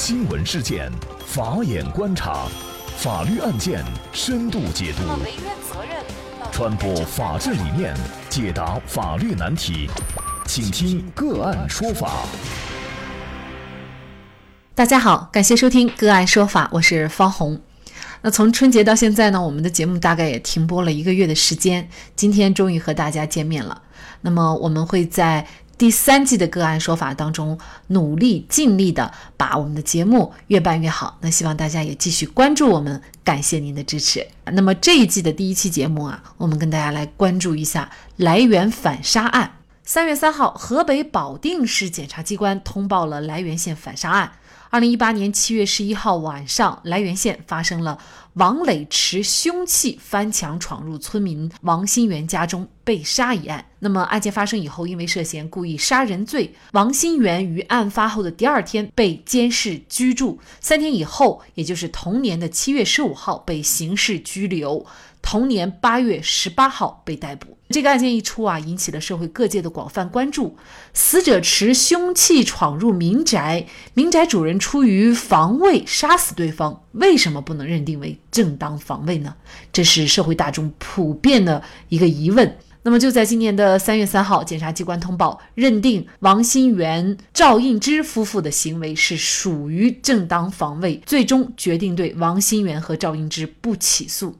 新闻事件，法眼观察，法律案件深度解读，传播法治理念，解答法律难题，请听个案说法。大家好，感谢收听个案说法，我是方红。那从春节到现在呢，我们的节目大概也停播了一个月的时间，今天终于和大家见面了。那么我们会在。第三季的个案说法当中，努力尽力的把我们的节目越办越好。那希望大家也继续关注我们，感谢您的支持。那么这一季的第一期节目啊，我们跟大家来关注一下来源反杀案。三月三号，河北保定市检察机关通报了涞源县反杀案。二零一八年七月十一号晚上，涞源县发生了王磊持凶器翻墙闯入村民王新元家中被杀一案。那么案件发生以后，因为涉嫌故意杀人罪，王新元于案发后的第二天被监视居住，三天以后，也就是同年的七月十五号被刑事拘留。同年八月十八号被逮捕。这个案件一出啊，引起了社会各界的广泛关注。死者持凶器闯入民宅，民宅主人出于防卫杀死对方，为什么不能认定为正当防卫呢？这是社会大众普遍的一个疑问。那么就在今年的三月三号，检察机关通报认定王新元、赵应之夫妇的行为是属于正当防卫，最终决定对王新元和赵应之不起诉。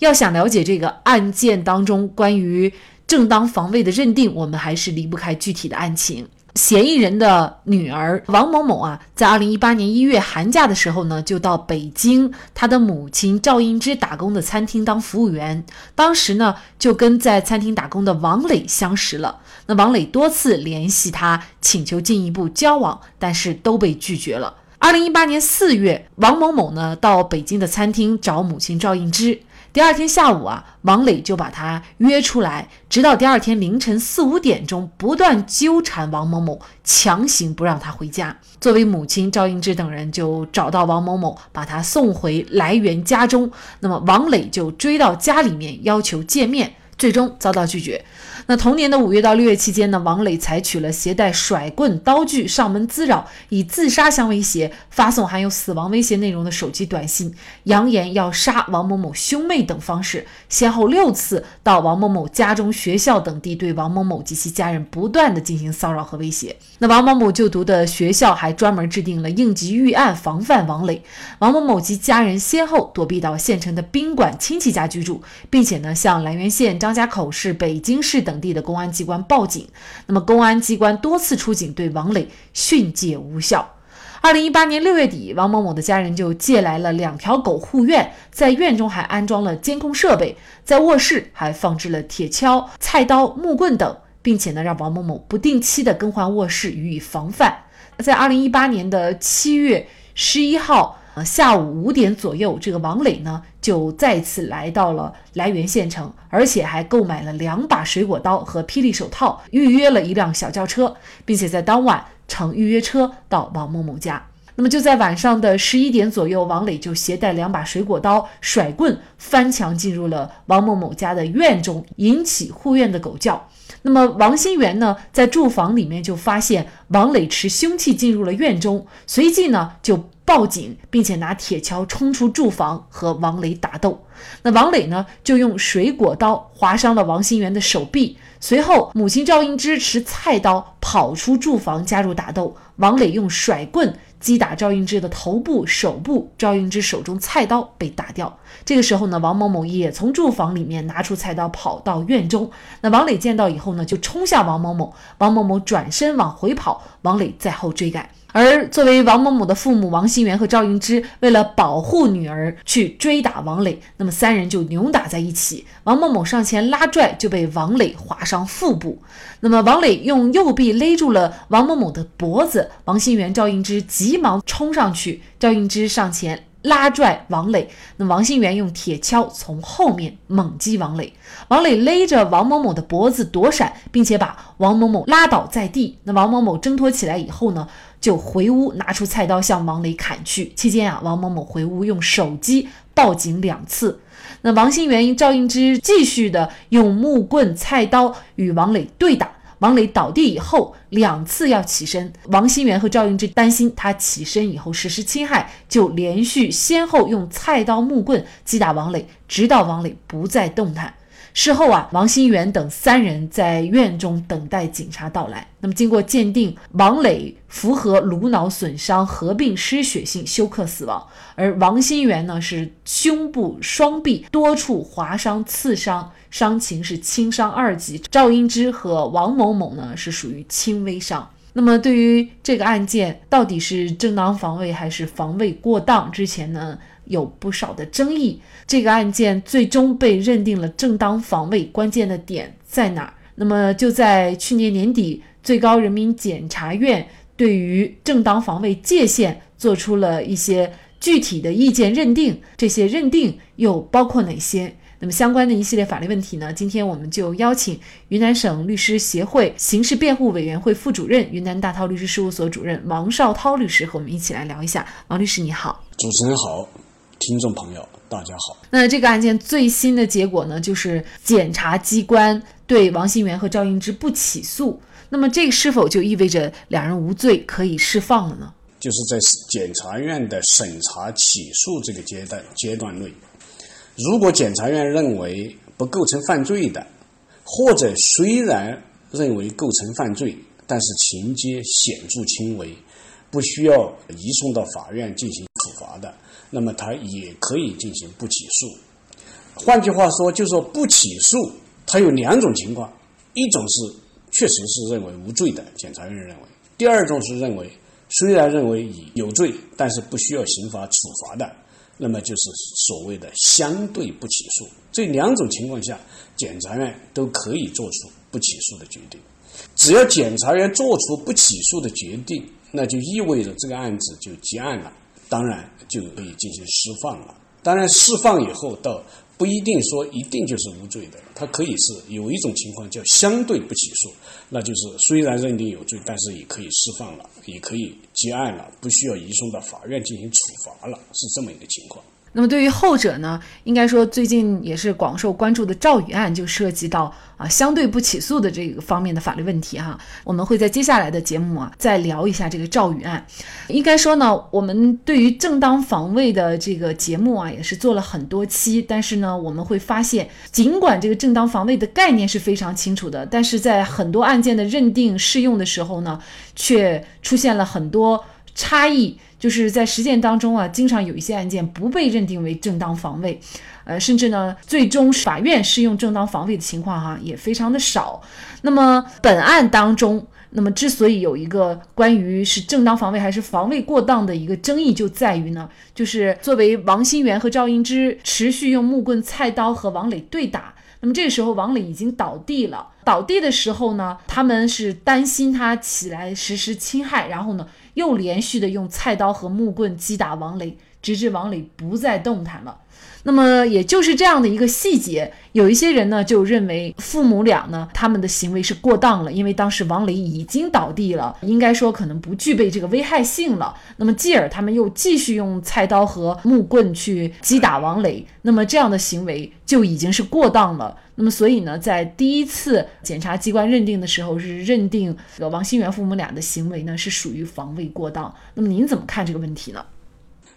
要想了解这个案件当中关于正当防卫的认定，我们还是离不开具体的案情。嫌疑人的女儿王某某啊，在二零一八年一月寒假的时候呢，就到北京她的母亲赵英芝打工的餐厅当服务员。当时呢，就跟在餐厅打工的王磊相识了。那王磊多次联系他，请求进一步交往，但是都被拒绝了。二零一八年四月，王某某呢到北京的餐厅找母亲赵英芝。第二天下午啊，王磊就把他约出来，直到第二天凌晨四五点钟，不断纠缠王某某，强行不让他回家。作为母亲赵英芝等人就找到王某某，把他送回来源家中。那么王磊就追到家里面，要求见面。最终遭到拒绝。那同年的五月到六月期间呢，王磊采取了携带甩棍、刀具上门滋扰，以自杀相威胁，发送含有死亡威胁内容的手机短信，扬言要杀王某某兄妹等方式，先后六次到王某某家中、学校等地，对王某某及其家人不断的进行骚扰和威胁。那王某某就读的学校还专门制定了应急预案，防范王磊。王某某及家人先后躲避到县城的宾馆亲戚家居住，并且呢，向涞源县张。家口市、北京市等地的公安机关报警，那么公安机关多次出警对王磊训诫无效。二零一八年六月底，王某某的家人就借来了两条狗护院，在院中还安装了监控设备，在卧室还放置了铁锹、菜刀、木棍等，并且呢让王某某不定期的更换卧室予以防范。在二零一八年的七月十一号。下午五点左右，这个王磊呢就再次来到了涞源县城，而且还购买了两把水果刀和霹雳手套，预约了一辆小轿车，并且在当晚乘预约车到王某某家。那么就在晚上的十一点左右，王磊就携带两把水果刀、甩棍翻墙进入了王某某家的院中，引起护院的狗叫。那么王新元呢，在住房里面就发现王磊持凶器进入了院中，随即呢就。报警，并且拿铁锹冲出住房和王磊打斗。那王磊呢，就用水果刀划伤了王新元的手臂。随后，母亲赵英芝持菜刀跑出住房加入打斗。王磊用甩棍击打赵英芝的头部、手部，赵英芝手中菜刀被打掉。这个时候呢，王某某也从住房里面拿出菜刀跑到院中。那王磊见到以后呢，就冲向王某某，王某某转身往回跑，王磊在后追赶。而作为王某某的父母王新元和赵英芝，为了保护女儿去追打王磊，那么三人就扭打在一起。王某某上前拉拽，就被王磊划伤腹部。那么王磊用右臂勒住了王某某的脖子，王新元、赵英芝急忙冲上去，赵英芝上前。拉拽王磊，那王新元用铁锹从后面猛击王磊，王磊勒着王某某的脖子躲闪，并且把王某某拉倒在地。那王某某挣脱起来以后呢，就回屋拿出菜刀向王磊砍去。期间啊，王某某回屋用手机报警两次。那王新元因、赵应之继续的用木棍、菜刀与王磊对打。王磊倒地以后两次要起身，王新元和赵英之担心他起身以后实施侵害，就连续先后用菜刀、木棍击打王磊，直到王磊不再动弹。事后啊，王新元等三人在院中等待警察到来。那么经过鉴定，王磊符合颅脑损伤合并失血性休克死亡，而王新元呢是胸部、双臂多处划伤刺伤，伤情是轻伤二级。赵英之和王某某呢是属于轻微伤。那么对于这个案件到底是正当防卫还是防卫过当，之前呢？有不少的争议，这个案件最终被认定了正当防卫，关键的点在哪儿？那么就在去年年底，最高人民检察院对于正当防卫界限做出了一些具体的意见认定，这些认定又包括哪些？那么相关的一系列法律问题呢？今天我们就邀请云南省律师协会刑事辩护委员会副主任、云南大韬律师事务所主任王绍涛律师和我们一起来聊一下。王律师你好，主持人好。听众朋友，大家好。那这个案件最新的结果呢，就是检察机关对王新元和赵英之不起诉。那么，这是否就意味着两人无罪，可以释放了呢？就是在检察院的审查起诉这个阶段阶段内，如果检察院认为不构成犯罪的，或者虽然认为构成犯罪，但是情节显著轻微，不需要移送到法院进行处罚的。那么他也可以进行不起诉。换句话说，就是说不起诉，它有两种情况：一种是确实是认为无罪的，检察院认为；第二种是认为虽然认为已有罪，但是不需要刑法处罚的，那么就是所谓的相对不起诉。这两种情况下，检察院都可以做出不起诉的决定。只要检察院做出不起诉的决定，那就意味着这个案子就结案了。当然就可以进行释放了。当然，释放以后，倒不一定说一定就是无罪的，他可以是有一种情况叫相对不起诉，那就是虽然认定有罪，但是也可以释放了，也可以结案了，不需要移送到法院进行处罚了，是这么一个情况。那么对于后者呢，应该说最近也是广受关注的赵宇案，就涉及到啊相对不起诉的这个方面的法律问题哈。我们会在接下来的节目啊再聊一下这个赵宇案。应该说呢，我们对于正当防卫的这个节目啊也是做了很多期，但是呢我们会发现，尽管这个正当防卫的概念是非常清楚的，但是在很多案件的认定适用的时候呢，却出现了很多差异。就是在实践当中啊，经常有一些案件不被认定为正当防卫，呃，甚至呢，最终法院适用正当防卫的情况哈也非常的少。那么本案当中，那么之所以有一个关于是正当防卫还是防卫过当的一个争议，就在于呢，就是作为王新元和赵英之持续用木棍、菜刀和王磊对打。那么这个时候，王磊已经倒地了。倒地的时候呢，他们是担心他起来实施侵害，然后呢，又连续的用菜刀和木棍击打王磊，直至王磊不再动弹了。那么也就是这样的一个细节，有一些人呢就认为父母俩呢他们的行为是过当了，因为当时王磊已经倒地了，应该说可能不具备这个危害性了。那么继而他们又继续用菜刀和木棍去击打王磊，那么这样的行为就已经是过当了。那么所以呢，在第一次检察机关认定的时候是认定这个王新元父母俩的行为呢是属于防卫过当。那么您怎么看这个问题呢？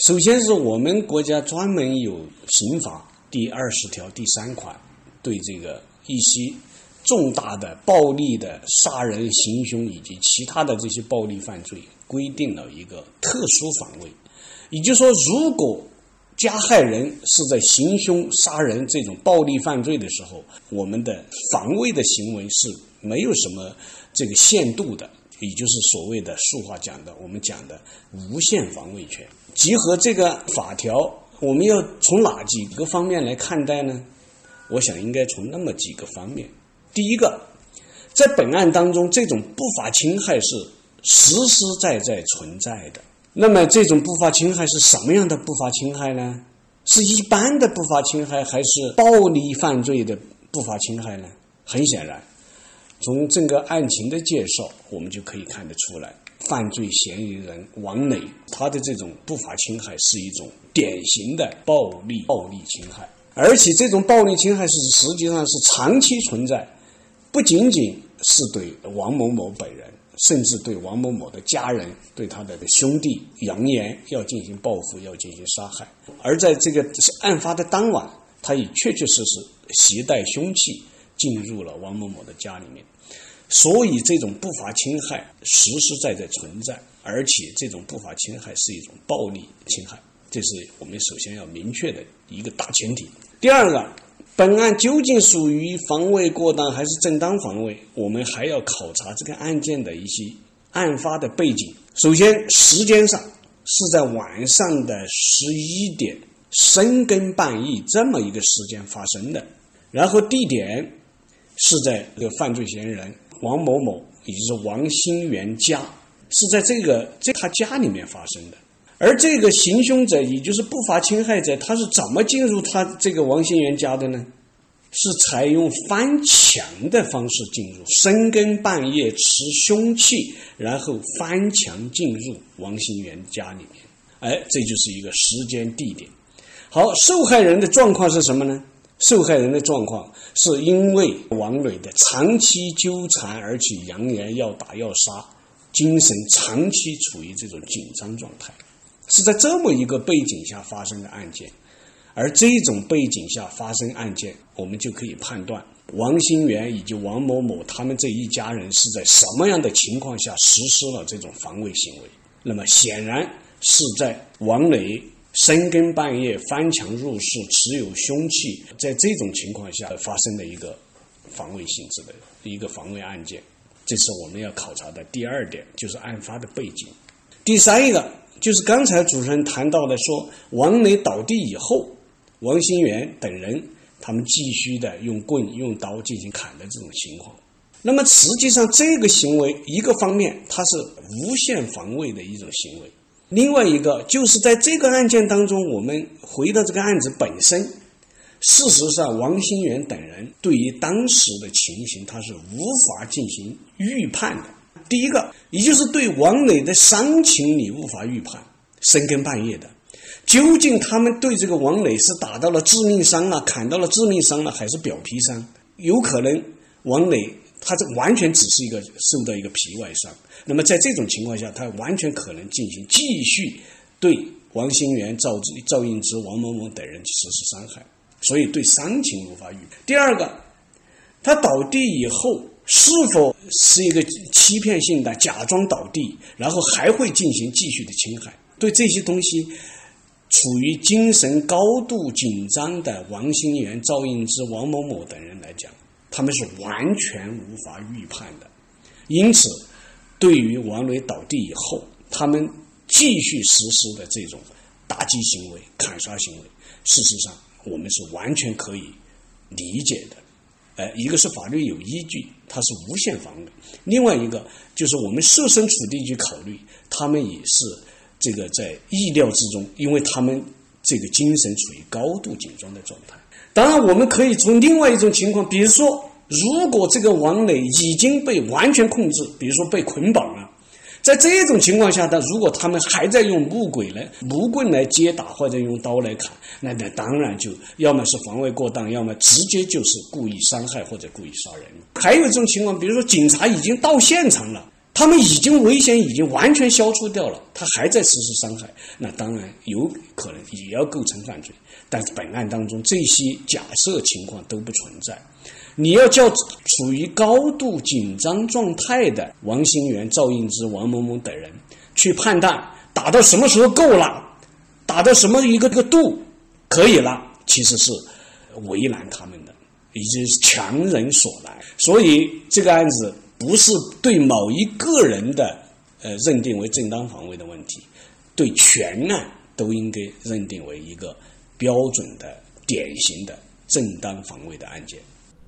首先是我们国家专门有刑法第二十条第三款，对这个一些重大的暴力的杀人、行凶以及其他的这些暴力犯罪，规定了一个特殊防卫。也就是说，如果加害人是在行凶、杀人这种暴力犯罪的时候，我们的防卫的行为是没有什么这个限度的，也就是所谓的俗话讲的，我们讲的无限防卫权。结合这个法条，我们要从哪几个方面来看待呢？我想应该从那么几个方面。第一个，在本案当中，这种不法侵害是实实在在存在的。那么，这种不法侵害是什么样的不法侵害呢？是一般的不法侵害，还是暴力犯罪的不法侵害呢？很显然，从整个案情的介绍，我们就可以看得出来。犯罪嫌疑人王磊，他的这种不法侵害是一种典型的暴力暴力侵害，而且这种暴力侵害是实际上是长期存在，不仅仅是对王某某本人，甚至对王某某的家人、对他的兄弟扬言要进行报复、要进行杀害。而在这个案发的当晚，他也确确实实携带凶器进入了王某某的家里面。所以，这种不法侵害实实在在存在，而且这种不法侵害是一种暴力侵害，这是我们首先要明确的一个大前提。第二个，本案究竟属于防卫过当还是正当防卫？我们还要考察这个案件的一些案发的背景。首先，时间上是在晚上的十一点深更半夜这么一个时间发生的，然后地点是在这个犯罪嫌疑人。王某某，也就是王新元家，是在这个在他家里面发生的。而这个行凶者，也就是不法侵害者，他是怎么进入他这个王新元家的呢？是采用翻墙的方式进入，深更半夜持凶器，然后翻墙进入王新元家里面。哎，这就是一个时间地点。好，受害人的状况是什么呢？受害人的状况是因为王磊的长期纠缠，而且扬言要打要杀，精神长期处于这种紧张状态，是在这么一个背景下发生的案件。而这种背景下发生案件，我们就可以判断王新元以及王某某他们这一家人是在什么样的情况下实施了这种防卫行为。那么显然是在王磊。深更半夜翻墙入室，持有凶器，在这种情况下发生的一个防卫性质的一个防卫案件，这是我们要考察的第二点，就是案发的背景。第三一个就是刚才主持人谈到的，说王磊倒地以后，王新元等人他们继续的用棍、用刀进行砍的这种情况。那么实际上这个行为，一个方面它是无限防卫的一种行为。另外一个就是在这个案件当中，我们回到这个案子本身。事实上，王新元等人对于当时的情形，他是无法进行预判的。第一个，也就是对王磊的伤情，你无法预判。深更半夜的，究竟他们对这个王磊是打到了致命伤了，砍到了致命伤了，还是表皮伤？有可能王磊。他这完全只是一个受到一个皮外伤，那么在这种情况下，他完全可能进行继续对王新元、赵赵应之、王某某等人实施伤害，所以对伤情无法预。第二个，他倒地以后是否是一个欺骗性的假装倒地，然后还会进行继续的侵害？对这些东西，处于精神高度紧张的王新元、赵应之、王某某等人来讲。他们是完全无法预判的，因此，对于王磊倒地以后，他们继续实施的这种打击行为、砍杀行为，事实上我们是完全可以理解的。呃，一个是法律有依据，它是无限防卫；另外一个就是我们设身处地去考虑，他们也是这个在意料之中，因为他们这个精神处于高度紧张的状态。当然，我们可以从另外一种情况，比如说，如果这个王磊已经被完全控制，比如说被捆绑了，在这种情况下，他如果他们还在用木轨来木棍来接打，或者用刀来砍，那那当然就要么是防卫过当，要么直接就是故意伤害或者故意杀人。还有一种情况，比如说警察已经到现场了。他们已经危险已经完全消除掉了，他还在实施伤害，那当然有可能也要构成犯罪。但是本案当中这些假设情况都不存在。你要叫处于高度紧张状态的王新元、赵应之、王某某等人去判断打到什么时候够了，打到什么一个个度可以了，其实是为难他们的，已经是强人所难。所以这个案子。不是对某一个人的呃认定为正当防卫的问题，对全案都应该认定为一个标准的、典型的正当防卫的案件。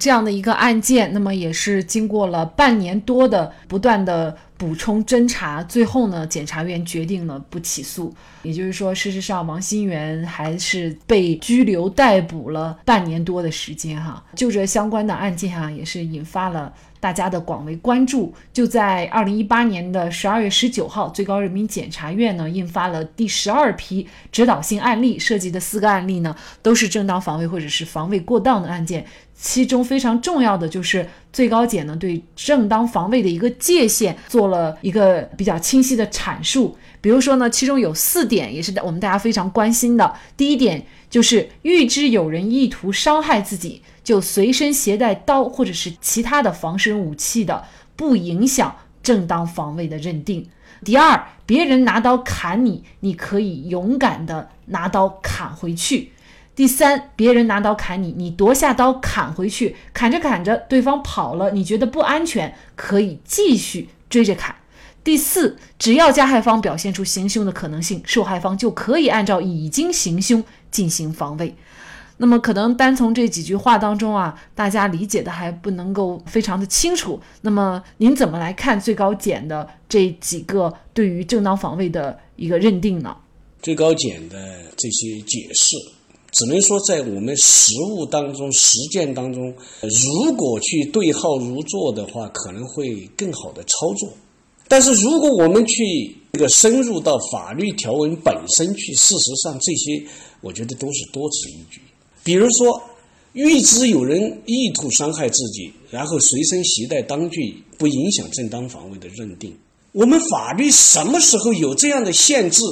这样的一个案件，那么也是经过了半年多的不断的补充侦查，最后呢，检察院决定了不起诉。也就是说，事实上，王新元还是被拘留逮捕了半年多的时间哈。就这相关的案件哈，也是引发了。大家的广为关注，就在二零一八年的十二月十九号，最高人民检察院呢印发了第十二批指导性案例，涉及的四个案例呢都是正当防卫或者是防卫过当的案件，其中非常重要的就是最高检呢对正当防卫的一个界限做了一个比较清晰的阐述。比如说呢，其中有四点也是我们大家非常关心的。第一点就是预知有人意图伤害自己，就随身携带刀或者是其他的防身武器的，不影响正当防卫的认定。第二，别人拿刀砍你，你可以勇敢的拿刀砍回去。第三，别人拿刀砍你，你夺下刀砍回去，砍着砍着，对方跑了，你觉得不安全，可以继续追着砍。第四，只要加害方表现出行凶的可能性，受害方就可以按照已经行凶进行防卫。那么，可能单从这几句话当中啊，大家理解的还不能够非常的清楚。那么，您怎么来看最高检的这几个对于正当防卫的一个认定呢？最高检的这些解释。只能说，在我们实务当中、实践当中，如果去对号入座的话，可能会更好的操作。但是，如果我们去这个深入到法律条文本身去，事实上这些我觉得都是多此一举。比如说，预知有人意图伤害自己，然后随身携带刀具，不影响正当防卫的认定。我们法律什么时候有这样的限制？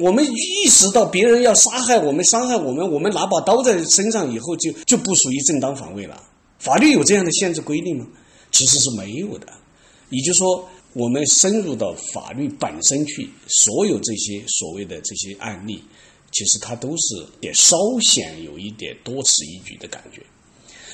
我们意识到别人要杀害我们、伤害我们，我们拿把刀在身上以后，就就不属于正当防卫了。法律有这样的限制规定吗？其实是没有的。也就是说，我们深入到法律本身去，所有这些所谓的这些案例，其实它都是也稍显有一点多此一举的感觉。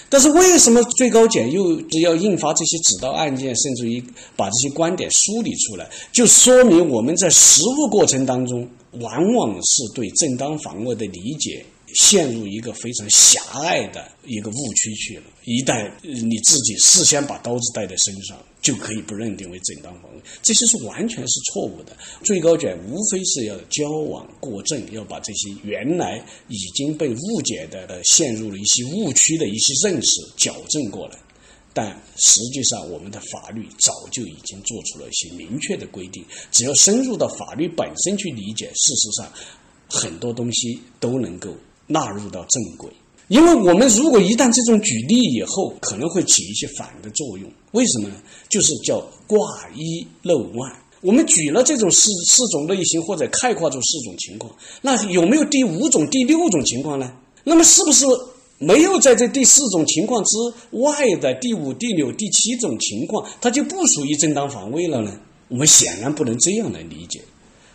但是为什么最高检又要印发这些指导案件，甚至于把这些观点梳理出来，就说明我们在实务过程当中。往往是对正当防卫的理解陷入一个非常狭隘的一个误区去了。一旦你自己事先把刀子带在身上，就可以不认定为正当防卫，这些是完全是错误的。最高检无非是要交往过正，要把这些原来已经被误解的、陷入了一些误区的一些认识矫正过来。但实际上，我们的法律早就已经做出了一些明确的规定。只要深入到法律本身去理解，事实上很多东西都能够纳入到正轨。因为我们如果一旦这种举例以后，可能会起一些反的作用。为什么呢？就是叫挂一漏万。我们举了这种四四种类型，或者概括出四种情况，那有没有第五种、第六种情况呢？那么是不是？没有在这第四种情况之外的第五、第六、第七种情况，它就不属于正当防卫了呢？我们显然不能这样来理解。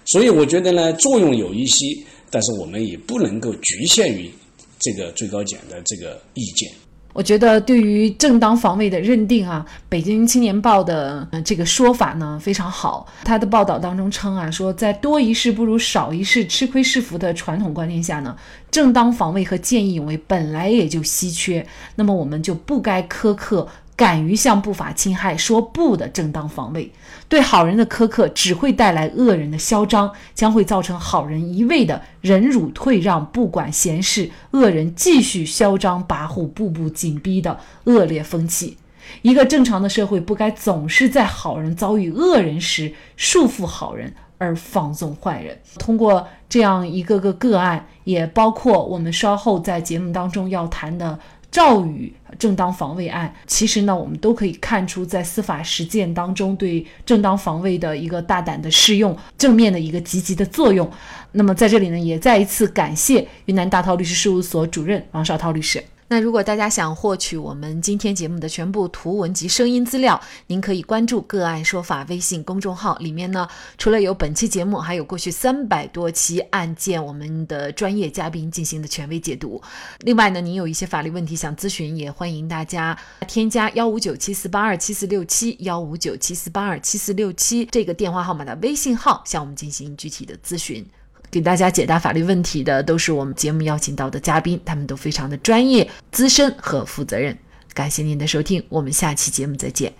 所以我觉得呢，作用有一些，但是我们也不能够局限于这个最高检的这个意见。我觉得对于正当防卫的认定啊，《北京青年报》的这个说法呢非常好。他的报道当中称啊，说在多一事不如少一事、吃亏是福的传统观念下呢，正当防卫和见义勇为本来也就稀缺，那么我们就不该苛刻。敢于向不法侵害说不的正当防卫，对好人的苛刻只会带来恶人的嚣张，将会造成好人一味的忍辱退让、不管闲事，恶人继续嚣张跋扈、步步紧逼的恶劣风气。一个正常的社会不该总是在好人遭遇恶人时束缚好人而放纵坏人。通过这样一个个个案，也包括我们稍后在节目当中要谈的。赵宇正当防卫案，其实呢，我们都可以看出，在司法实践当中对正当防卫的一个大胆的适用，正面的一个积极的作用。那么在这里呢，也再一次感谢云南大韬律师事务所主任王绍涛律师。那如果大家想获取我们今天节目的全部图文及声音资料，您可以关注“个案说法”微信公众号。里面呢，除了有本期节目，还有过去三百多期案件，我们的专业嘉宾进行的权威解读。另外呢，您有一些法律问题想咨询，也欢迎大家添加幺五九七四八二七四六七幺五九七四八二七四六七这个电话号码的微信号，向我们进行具体的咨询。给大家解答法律问题的都是我们节目邀请到的嘉宾，他们都非常的专业、资深和负责任。感谢您的收听，我们下期节目再见。